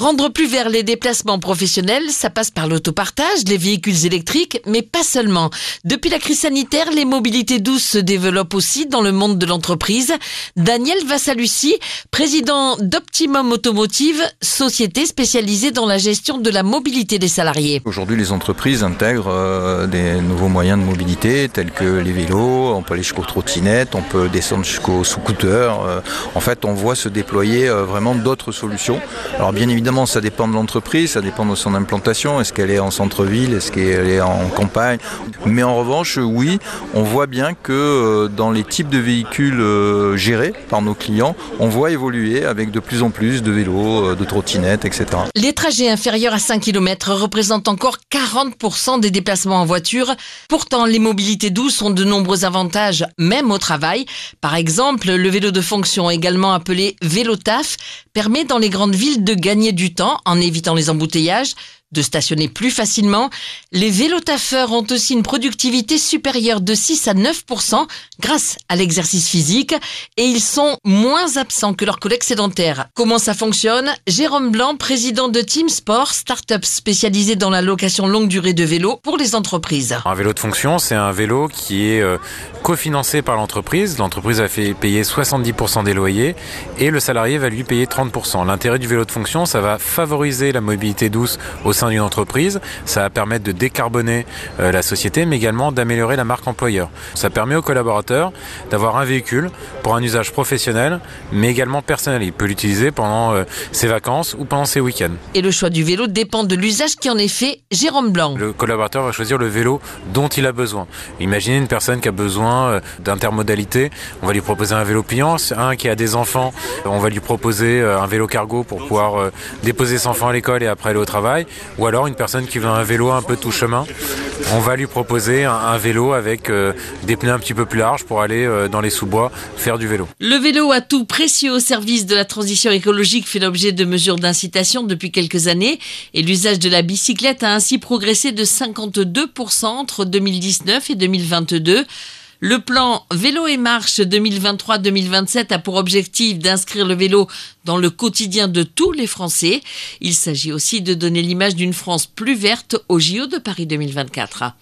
Rendre plus vers les déplacements professionnels, ça passe par l'autopartage, les véhicules électriques, mais pas seulement. Depuis la crise sanitaire, les mobilités douces se développent aussi dans le monde de l'entreprise. Daniel Vassalucci, président d'Optimum Automotive, société spécialisée dans la gestion de la mobilité des salariés. Aujourd'hui, les entreprises intègrent euh, des nouveaux moyens de mobilité tels que les vélos, on peut aller jusqu'aux trottinettes, on peut descendre jusqu'aux scooters. Euh, en fait, on voit se déployer euh, vraiment d'autres solutions. Alors bien évidemment, ça dépend de l'entreprise, ça dépend de son implantation. Est-ce qu'elle est en centre-ville, est-ce qu'elle est en campagne? Mais en revanche, oui, on voit bien que dans les types de véhicules gérés par nos clients, on voit évoluer avec de plus en plus de vélos, de trottinettes, etc. Les trajets inférieurs à 5 km représentent encore 40% des déplacements en voiture. Pourtant, les mobilités douces ont de nombreux avantages, même au travail. Par exemple, le vélo de fonction, également appelé vélo taf, permet dans les grandes villes de gagner du temps en évitant les embouteillages de stationner plus facilement. Les vélotaffeurs ont aussi une productivité supérieure de 6 à 9% grâce à l'exercice physique et ils sont moins absents que leurs collègues sédentaires. Comment ça fonctionne? Jérôme Blanc, président de Team Sport, start-up spécialisé dans la location longue durée de vélos pour les entreprises. Un vélo de fonction, c'est un vélo qui est euh, cofinancé par l'entreprise. L'entreprise va fait payer 70% des loyers et le salarié va lui payer 30%. L'intérêt du vélo de fonction, ça va favoriser la mobilité douce au sein d'une entreprise. Ça va permettre de décarboner euh, la société, mais également d'améliorer la marque employeur. Ça permet aux collaborateurs d'avoir un véhicule pour un usage professionnel, mais également personnel. Il peut l'utiliser pendant euh, ses vacances ou pendant ses week-ends. Et le choix du vélo dépend de l'usage qui en est fait. Jérôme Blanc. Le collaborateur va choisir le vélo dont il a besoin. Imaginez une personne qui a besoin euh, d'intermodalité. On va lui proposer un vélo pliant. Un qui a des enfants, on va lui proposer un vélo cargo pour pouvoir déposer son enfant à l'école et après aller au travail ou alors une personne qui veut un vélo un peu tout chemin, on va lui proposer un, vélo avec euh, des pneus un petit peu plus larges pour aller euh, dans les sous-bois faire du vélo. Le vélo, à tout précieux au service de la transition écologique, fait l'objet de mesures d'incitation depuis quelques années et l'usage de la bicyclette a ainsi progressé de 52% entre 2019 et 2022. Le plan Vélo et Marche 2023-2027 a pour objectif d'inscrire le vélo dans le quotidien de tous les Français. Il s'agit aussi de donner l'image d'une France plus verte au JO de Paris 2024.